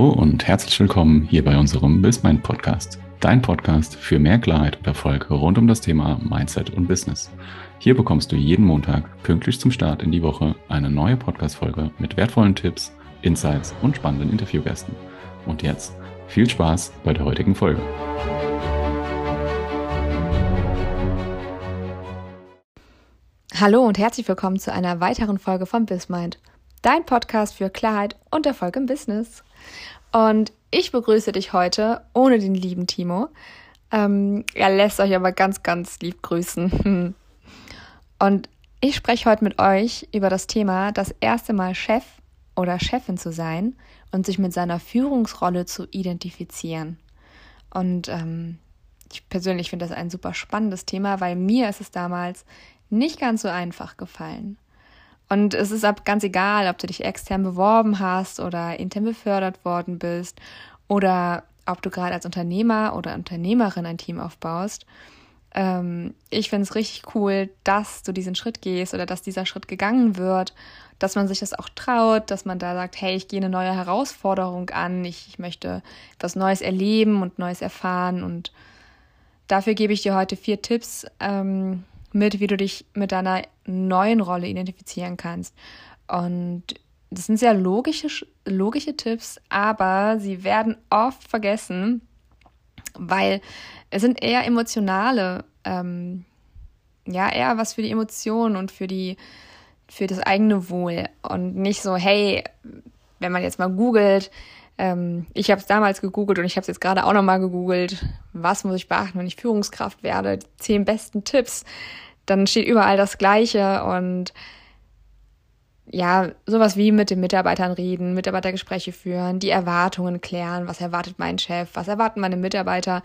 Hallo und herzlich willkommen hier bei unserem BizMind Podcast. Dein Podcast für mehr Klarheit und Erfolg rund um das Thema Mindset und Business. Hier bekommst du jeden Montag pünktlich zum Start in die Woche eine neue Podcast-Folge mit wertvollen Tipps, Insights und spannenden Interviewgästen. Und jetzt viel Spaß bei der heutigen Folge. Hallo und herzlich willkommen zu einer weiteren Folge von BizMind, dein Podcast für Klarheit und Erfolg im Business. Und ich begrüße dich heute ohne den lieben Timo. Ähm, er lässt euch aber ganz, ganz lieb grüßen. Und ich spreche heute mit euch über das Thema, das erste Mal Chef oder Chefin zu sein und sich mit seiner Führungsrolle zu identifizieren. Und ähm, ich persönlich finde das ein super spannendes Thema, weil mir ist es damals nicht ganz so einfach gefallen. Und es ist ab ganz egal, ob du dich extern beworben hast oder intern befördert worden bist oder ob du gerade als Unternehmer oder Unternehmerin ein Team aufbaust. Ähm, ich finde es richtig cool, dass du diesen Schritt gehst oder dass dieser Schritt gegangen wird, dass man sich das auch traut, dass man da sagt, hey, ich gehe eine neue Herausforderung an, ich, ich möchte etwas Neues erleben und Neues erfahren. Und dafür gebe ich dir heute vier Tipps, ähm, mit, wie du dich mit deiner neuen Rolle identifizieren kannst. Und das sind sehr logische, logische Tipps, aber sie werden oft vergessen, weil es sind eher emotionale, ähm, ja, eher was für die Emotionen und für die, für das eigene Wohl und nicht so, hey, wenn man jetzt mal googelt, ähm, ich habe es damals gegoogelt und ich habe es jetzt gerade auch nochmal gegoogelt, was muss ich beachten, wenn ich Führungskraft werde, die zehn besten Tipps. Dann steht überall das Gleiche und ja, sowas wie mit den Mitarbeitern reden, Mitarbeitergespräche führen, die Erwartungen klären, was erwartet mein Chef, was erwarten meine Mitarbeiter,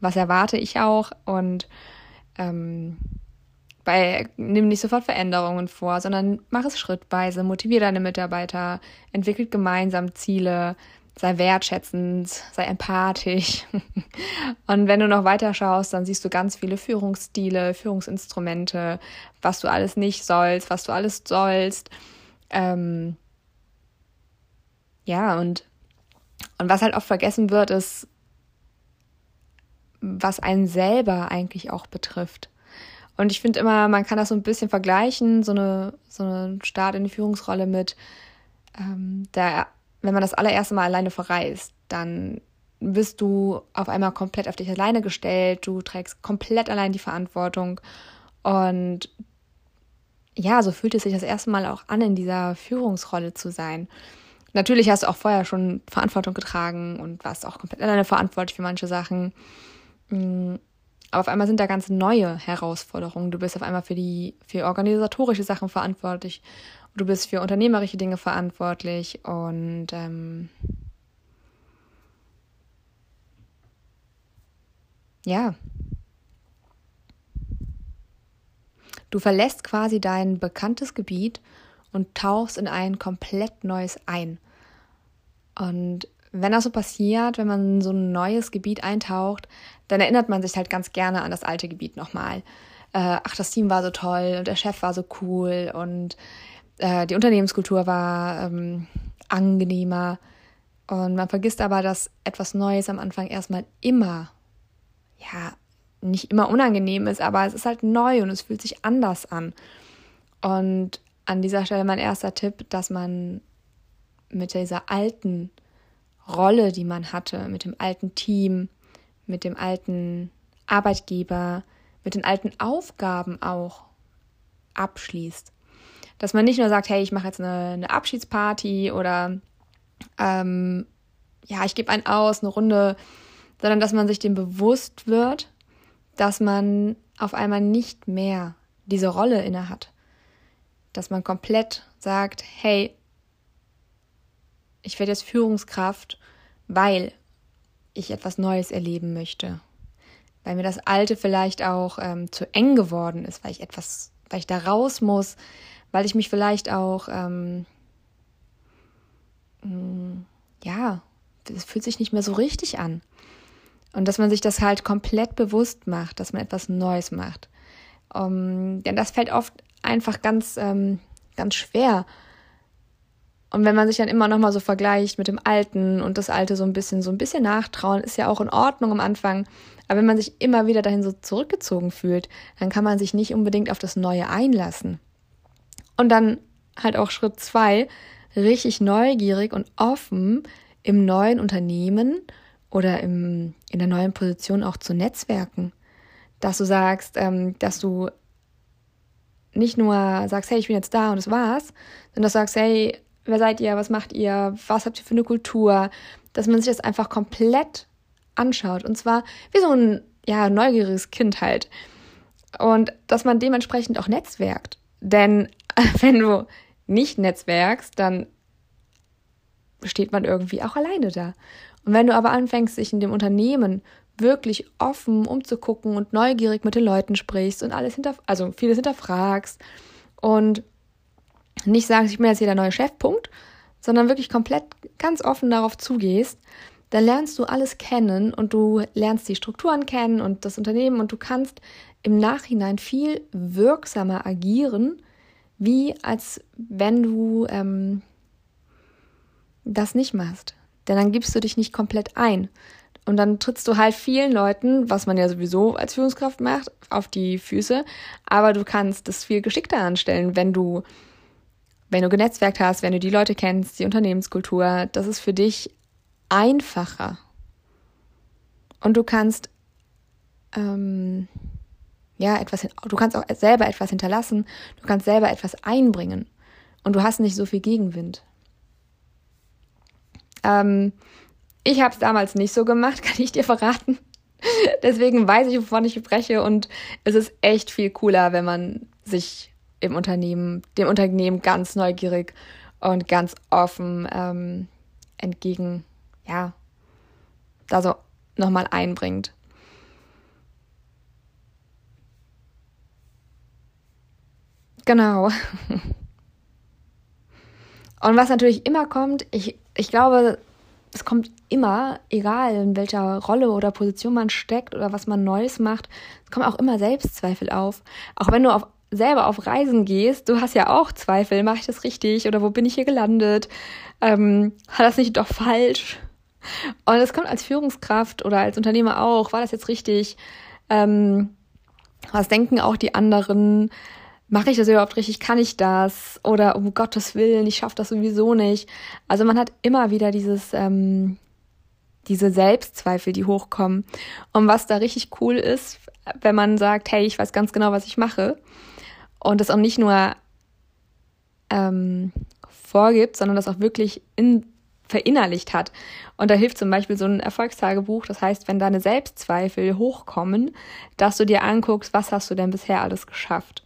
was erwarte ich auch? Und ähm, bei, nimm nicht sofort Veränderungen vor, sondern mach es schrittweise, motiviere deine Mitarbeiter, entwickelt gemeinsam Ziele, sei wertschätzend, sei empathisch. Und wenn du noch weiter schaust, dann siehst du ganz viele Führungsstile, Führungsinstrumente, was du alles nicht sollst, was du alles sollst. Ähm ja, und, und was halt oft vergessen wird, ist, was einen selber eigentlich auch betrifft. Und ich finde immer, man kann das so ein bisschen vergleichen, so eine, so eine Start in die Führungsrolle mit ähm, der wenn man das allererste Mal alleine verreist, dann bist du auf einmal komplett auf dich alleine gestellt, du trägst komplett allein die Verantwortung und ja, so fühlt es sich das erste Mal auch an, in dieser Führungsrolle zu sein. Natürlich hast du auch vorher schon Verantwortung getragen und warst auch komplett alleine verantwortlich für manche Sachen. Mm, aber auf einmal sind da ganz neue Herausforderungen. Du bist auf einmal für die für organisatorische Sachen verantwortlich du bist für unternehmerische Dinge verantwortlich und ähm, ja, du verlässt quasi dein bekanntes Gebiet und tauchst in ein komplett neues ein. Und wenn das so passiert, wenn man in so ein neues Gebiet eintaucht, dann erinnert man sich halt ganz gerne an das alte Gebiet nochmal. Äh, ach, das Team war so toll und der Chef war so cool und äh, die Unternehmenskultur war ähm, angenehmer. Und man vergisst aber, dass etwas Neues am Anfang erstmal immer, ja, nicht immer unangenehm ist, aber es ist halt neu und es fühlt sich anders an. Und an dieser Stelle mein erster Tipp, dass man mit dieser alten Rolle, die man hatte, mit dem alten Team, mit dem alten Arbeitgeber, mit den alten Aufgaben auch abschließt dass man nicht nur sagt, hey, ich mache jetzt eine, eine Abschiedsparty oder ähm, ja, ich gebe einen aus, eine Runde, sondern dass man sich dem bewusst wird, dass man auf einmal nicht mehr diese Rolle inne hat. Dass man komplett sagt, hey, ich werde jetzt Führungskraft, weil ich etwas Neues erleben möchte. Weil mir das Alte vielleicht auch ähm, zu eng geworden ist, weil ich etwas, weil ich da raus muss, weil ich mich vielleicht auch, ähm, mm, ja, es fühlt sich nicht mehr so richtig an. Und dass man sich das halt komplett bewusst macht, dass man etwas Neues macht. Um, denn das fällt oft einfach ganz, ähm, ganz schwer. Und wenn man sich dann immer noch mal so vergleicht mit dem Alten und das Alte so ein bisschen, so ein bisschen nachtrauen, ist ja auch in Ordnung am Anfang. Aber wenn man sich immer wieder dahin so zurückgezogen fühlt, dann kann man sich nicht unbedingt auf das Neue einlassen. Und dann halt auch Schritt zwei, richtig neugierig und offen im neuen Unternehmen oder im, in der neuen Position auch zu netzwerken. Dass du sagst, ähm, dass du nicht nur sagst, hey, ich bin jetzt da und das war's, sondern dass du sagst, hey, wer seid ihr, was macht ihr, was habt ihr für eine Kultur, dass man sich das einfach komplett anschaut. Und zwar wie so ein ja, neugieriges Kind halt. Und dass man dementsprechend auch netzwerkt. Denn wenn du nicht netzwerkst, dann steht man irgendwie auch alleine da. Und wenn du aber anfängst, sich in dem Unternehmen wirklich offen umzugucken und neugierig mit den Leuten sprichst und alles hinter, also vieles hinterfragst und nicht sagst, ich bin jetzt hier der neue Chefpunkt, sondern wirklich komplett ganz offen darauf zugehst, dann lernst du alles kennen und du lernst die Strukturen kennen und das Unternehmen und du kannst im Nachhinein viel wirksamer agieren, wie als wenn du ähm, das nicht machst. Denn dann gibst du dich nicht komplett ein. Und dann trittst du halt vielen Leuten, was man ja sowieso als Führungskraft macht, auf die Füße. Aber du kannst das viel geschickter anstellen, wenn du, wenn du genetzwerkt hast, wenn du die Leute kennst, die Unternehmenskultur. Das ist für dich einfacher. Und du kannst, ähm, ja, etwas, du kannst auch selber etwas hinterlassen. Du kannst selber etwas einbringen. Und du hast nicht so viel Gegenwind. Ähm, ich habe es damals nicht so gemacht, kann ich dir verraten. Deswegen weiß ich, wovon ich spreche und es ist echt viel cooler, wenn man sich im Unternehmen, dem Unternehmen ganz neugierig und ganz offen ähm, entgegen, ja, da so nochmal einbringt. Genau. Und was natürlich immer kommt, ich, ich glaube, es kommt immer, egal in welcher Rolle oder Position man steckt oder was man Neues macht, es kommen auch immer Selbstzweifel auf. Auch wenn du auf, selber auf Reisen gehst, du hast ja auch Zweifel, mache ich das richtig oder wo bin ich hier gelandet? Ähm, war das nicht doch falsch? Und es kommt als Führungskraft oder als Unternehmer auch, war das jetzt richtig? Ähm, was denken auch die anderen? Mache ich das überhaupt richtig? Kann ich das? Oder um Gottes Willen, ich schaffe das sowieso nicht. Also man hat immer wieder dieses, ähm, diese Selbstzweifel, die hochkommen. Und was da richtig cool ist, wenn man sagt, hey, ich weiß ganz genau, was ich mache. Und das auch nicht nur ähm, vorgibt, sondern das auch wirklich in, verinnerlicht hat. Und da hilft zum Beispiel so ein Erfolgstagebuch. Das heißt, wenn deine Selbstzweifel hochkommen, dass du dir anguckst, was hast du denn bisher alles geschafft?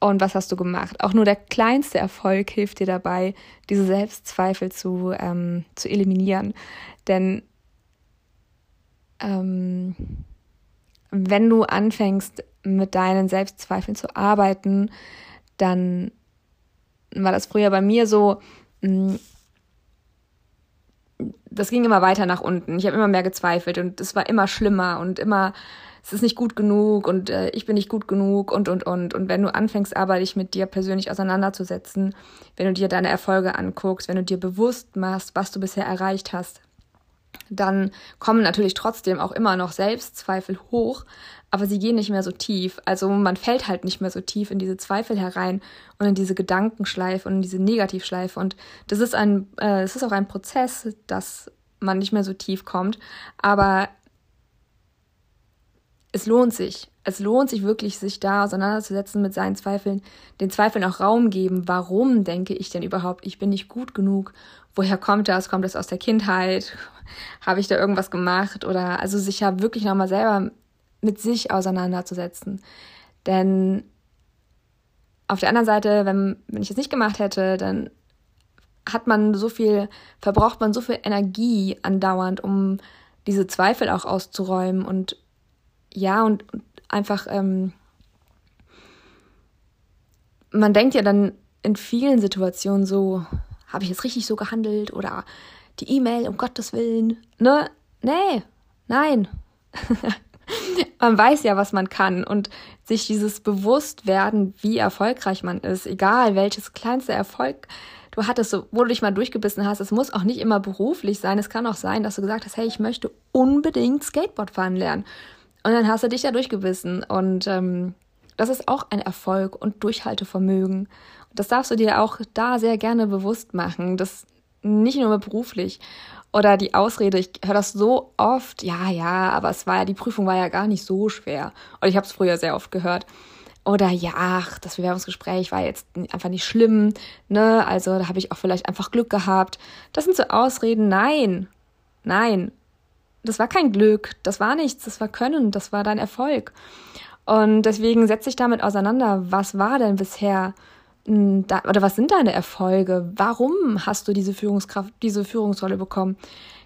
Und was hast du gemacht. Auch nur der kleinste Erfolg hilft dir dabei, diese Selbstzweifel zu, ähm, zu eliminieren. Denn ähm, wenn du anfängst, mit deinen Selbstzweifeln zu arbeiten, dann war das früher bei mir so, mm, das ging immer weiter nach unten. Ich habe immer mehr gezweifelt und es war immer schlimmer und immer es ist nicht gut genug und äh, ich bin nicht gut genug und, und, und. Und wenn du anfängst, aber dich mit dir persönlich auseinanderzusetzen, wenn du dir deine Erfolge anguckst, wenn du dir bewusst machst, was du bisher erreicht hast, dann kommen natürlich trotzdem auch immer noch Selbstzweifel hoch, aber sie gehen nicht mehr so tief. Also man fällt halt nicht mehr so tief in diese Zweifel herein und in diese Gedankenschleife und in diese Negativschleife. Und das ist ein, äh, es ist auch ein Prozess, dass man nicht mehr so tief kommt. Aber es lohnt sich. Es lohnt sich wirklich, sich da auseinanderzusetzen mit seinen Zweifeln, den Zweifeln auch Raum geben. Warum denke ich denn überhaupt, ich bin nicht gut genug? Woher kommt das? Kommt das aus der Kindheit? Habe ich da irgendwas gemacht? Oder also sich ja wirklich nochmal selber mit sich auseinanderzusetzen. Denn auf der anderen Seite, wenn, wenn ich es nicht gemacht hätte, dann hat man so viel, verbraucht man so viel Energie andauernd, um diese Zweifel auch auszuräumen und ja, und, einfach, ähm, man denkt ja dann in vielen Situationen so, habe ich jetzt richtig so gehandelt oder die E-Mail, um Gottes Willen, ne? Nee, nein. man weiß ja, was man kann und sich dieses Bewusstwerden, wie erfolgreich man ist, egal welches kleinste Erfolg du hattest wo du dich mal durchgebissen hast. Es muss auch nicht immer beruflich sein. Es kann auch sein, dass du gesagt hast, hey, ich möchte unbedingt Skateboard fahren lernen. Und dann hast du dich da durchgebissen. Und ähm, das ist auch ein Erfolg und Durchhaltevermögen. Und das darfst du dir auch da sehr gerne bewusst machen. Das nicht nur beruflich. Oder die Ausrede, ich höre das so oft, ja, ja, aber es war ja, die Prüfung war ja gar nicht so schwer. Und ich habe es früher sehr oft gehört. Oder ja, ach, das Bewerbungsgespräch war jetzt einfach nicht schlimm, ne? Also da habe ich auch vielleicht einfach Glück gehabt. Das sind so Ausreden. Nein, nein, das war kein Glück, das war nichts, das war Können, das war dein Erfolg. Und deswegen setz dich damit auseinander, was war denn bisher oder was sind deine Erfolge? Warum hast du diese Führungskraft, diese Führungsrolle bekommen?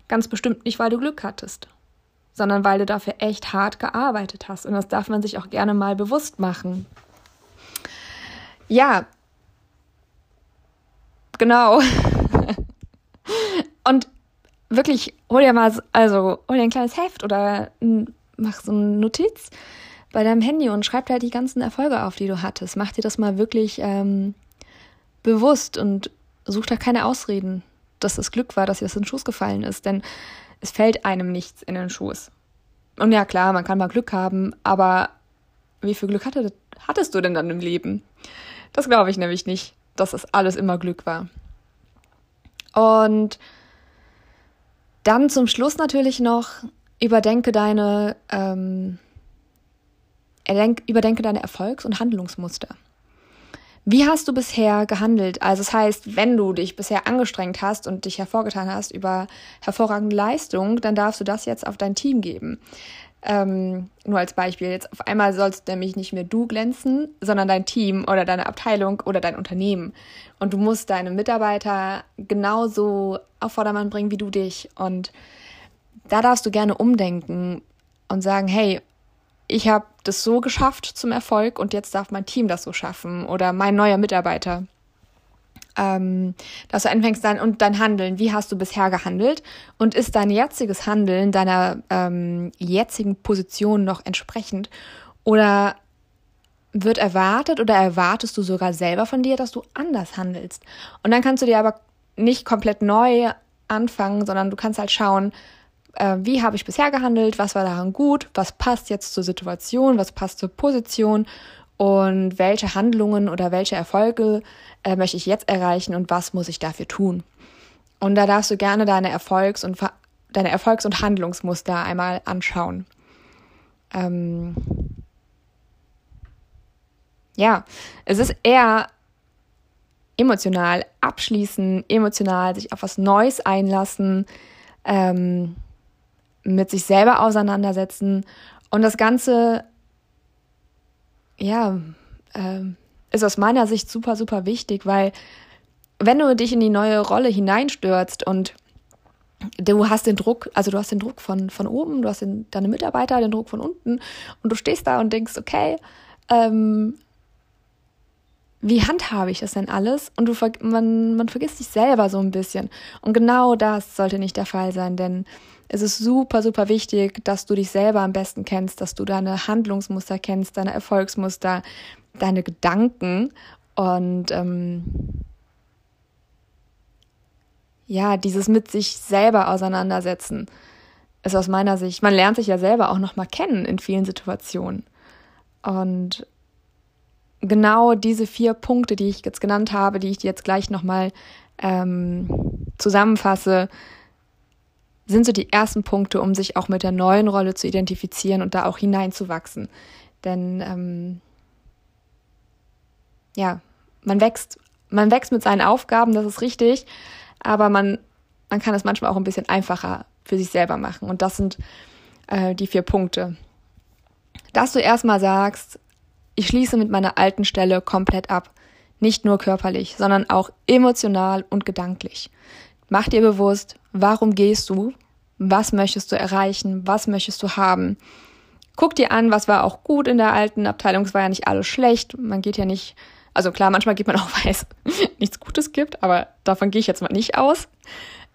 Ganz bestimmt nicht, weil du Glück hattest, sondern weil du dafür echt hart gearbeitet hast. Und das darf man sich auch gerne mal bewusst machen. Ja, genau. Und wirklich, hol dir mal, also hol dir ein kleines Heft oder mach so eine Notiz bei deinem Handy und schreib halt die ganzen Erfolge auf, die du hattest. Mach dir das mal wirklich ähm, bewusst und such da keine Ausreden, dass es Glück war, dass dir das in den Schoß gefallen ist, denn es fällt einem nichts in den Schoß. Und ja, klar, man kann mal Glück haben, aber wie viel Glück hatte, hattest du denn dann im Leben? Das glaube ich nämlich nicht, dass es alles immer Glück war. Und dann zum Schluss natürlich noch überdenke deine ähm, überdenke deine Erfolgs- und Handlungsmuster. Wie hast du bisher gehandelt? Also das heißt, wenn du dich bisher angestrengt hast und dich hervorgetan hast über hervorragende Leistung, dann darfst du das jetzt auf dein Team geben. Ähm, nur als Beispiel, jetzt auf einmal sollst nämlich nicht mehr du glänzen, sondern dein Team oder deine Abteilung oder dein Unternehmen. Und du musst deine Mitarbeiter genauso auf Vordermann bringen wie du dich. Und da darfst du gerne umdenken und sagen, hey, ich habe das so geschafft zum Erfolg und jetzt darf mein Team das so schaffen oder mein neuer Mitarbeiter. Ähm, dass du anfängst dann und dein Handeln, wie hast du bisher gehandelt? Und ist dein jetziges Handeln deiner ähm, jetzigen Position noch entsprechend? Oder wird erwartet oder erwartest du sogar selber von dir, dass du anders handelst? Und dann kannst du dir aber nicht komplett neu anfangen, sondern du kannst halt schauen, äh, wie habe ich bisher gehandelt, was war daran gut, was passt jetzt zur Situation, was passt zur Position und welche Handlungen oder welche Erfolge äh, möchte ich jetzt erreichen und was muss ich dafür tun. Und da darfst du gerne deine Erfolgs- und deine Erfolgs- und Handlungsmuster einmal anschauen. Ähm ja, es ist eher emotional abschließen, emotional sich auf was Neues einlassen, ähm, mit sich selber auseinandersetzen und das Ganze, ja, äh, ist aus meiner Sicht super, super wichtig, weil wenn du dich in die neue Rolle hineinstürzt und du hast den Druck, also du hast den Druck von, von oben, du hast den, deine Mitarbeiter, den Druck von unten und du stehst da und denkst, okay, ähm, wie handhabe ich das denn alles? Und du, man, man vergisst sich selber so ein bisschen. Und genau das sollte nicht der Fall sein, denn es ist super, super wichtig, dass du dich selber am besten kennst, dass du deine Handlungsmuster kennst, deine Erfolgsmuster, deine Gedanken und ähm, ja, dieses mit sich selber auseinandersetzen ist aus meiner Sicht, man lernt sich ja selber auch nochmal kennen in vielen Situationen. Und genau diese vier Punkte, die ich jetzt genannt habe, die ich dir jetzt gleich nochmal ähm, zusammenfasse, sind so die ersten Punkte, um sich auch mit der neuen Rolle zu identifizieren und da auch hineinzuwachsen. Denn ähm, ja, man wächst, man wächst mit seinen Aufgaben, das ist richtig, aber man, man kann es manchmal auch ein bisschen einfacher für sich selber machen. Und das sind äh, die vier Punkte. Dass du erstmal sagst, ich schließe mit meiner alten Stelle komplett ab. Nicht nur körperlich, sondern auch emotional und gedanklich. Mach dir bewusst, warum gehst du? Was möchtest du erreichen? Was möchtest du haben? Guck dir an, was war auch gut in der alten Abteilung. Es war ja nicht alles schlecht. Man geht ja nicht, also klar, manchmal geht man auch, weil es nichts Gutes gibt, aber davon gehe ich jetzt mal nicht aus.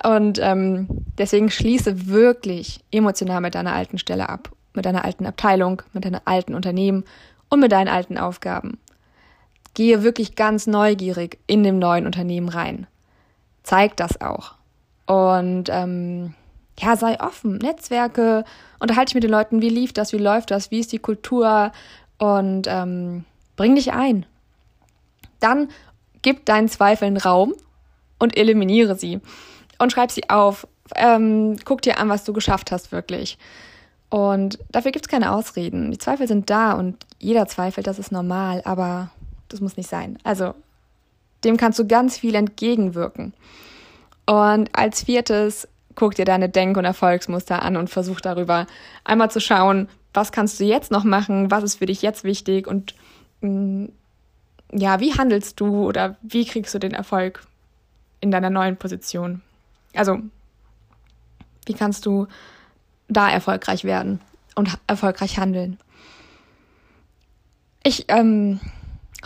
Und ähm, deswegen schließe wirklich emotional mit deiner alten Stelle ab, mit deiner alten Abteilung, mit deiner alten Unternehmen und mit deinen alten Aufgaben. Gehe wirklich ganz neugierig in dem neuen Unternehmen rein. Zeig das auch. Und ähm, ja, sei offen, Netzwerke, unterhalte dich mit den Leuten, wie lief das, wie läuft das, wie ist die Kultur und ähm, bring dich ein. Dann gib deinen Zweifeln Raum und eliminiere sie und schreib sie auf. Ähm, guck dir an, was du geschafft hast, wirklich. Und dafür gibt es keine Ausreden. Die Zweifel sind da und jeder zweifelt, das ist normal, aber das muss nicht sein. Also dem kannst du ganz viel entgegenwirken. Und als viertes, guck dir deine Denk- und Erfolgsmuster an und versuch darüber einmal zu schauen, was kannst du jetzt noch machen, was ist für dich jetzt wichtig und mm, ja, wie handelst du oder wie kriegst du den Erfolg in deiner neuen Position? Also, wie kannst du da erfolgreich werden und erfolgreich handeln? Ich ähm,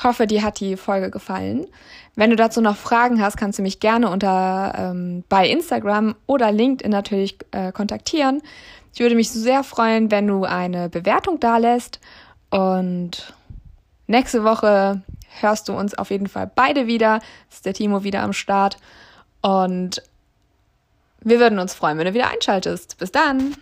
hoffe, dir hat die Folge gefallen. Wenn du dazu noch Fragen hast, kannst du mich gerne unter ähm, bei Instagram oder LinkedIn natürlich äh, kontaktieren. Ich würde mich sehr freuen, wenn du eine Bewertung da lässt. Und nächste Woche hörst du uns auf jeden Fall beide wieder. Ist der Timo wieder am Start. Und wir würden uns freuen, wenn du wieder einschaltest. Bis dann!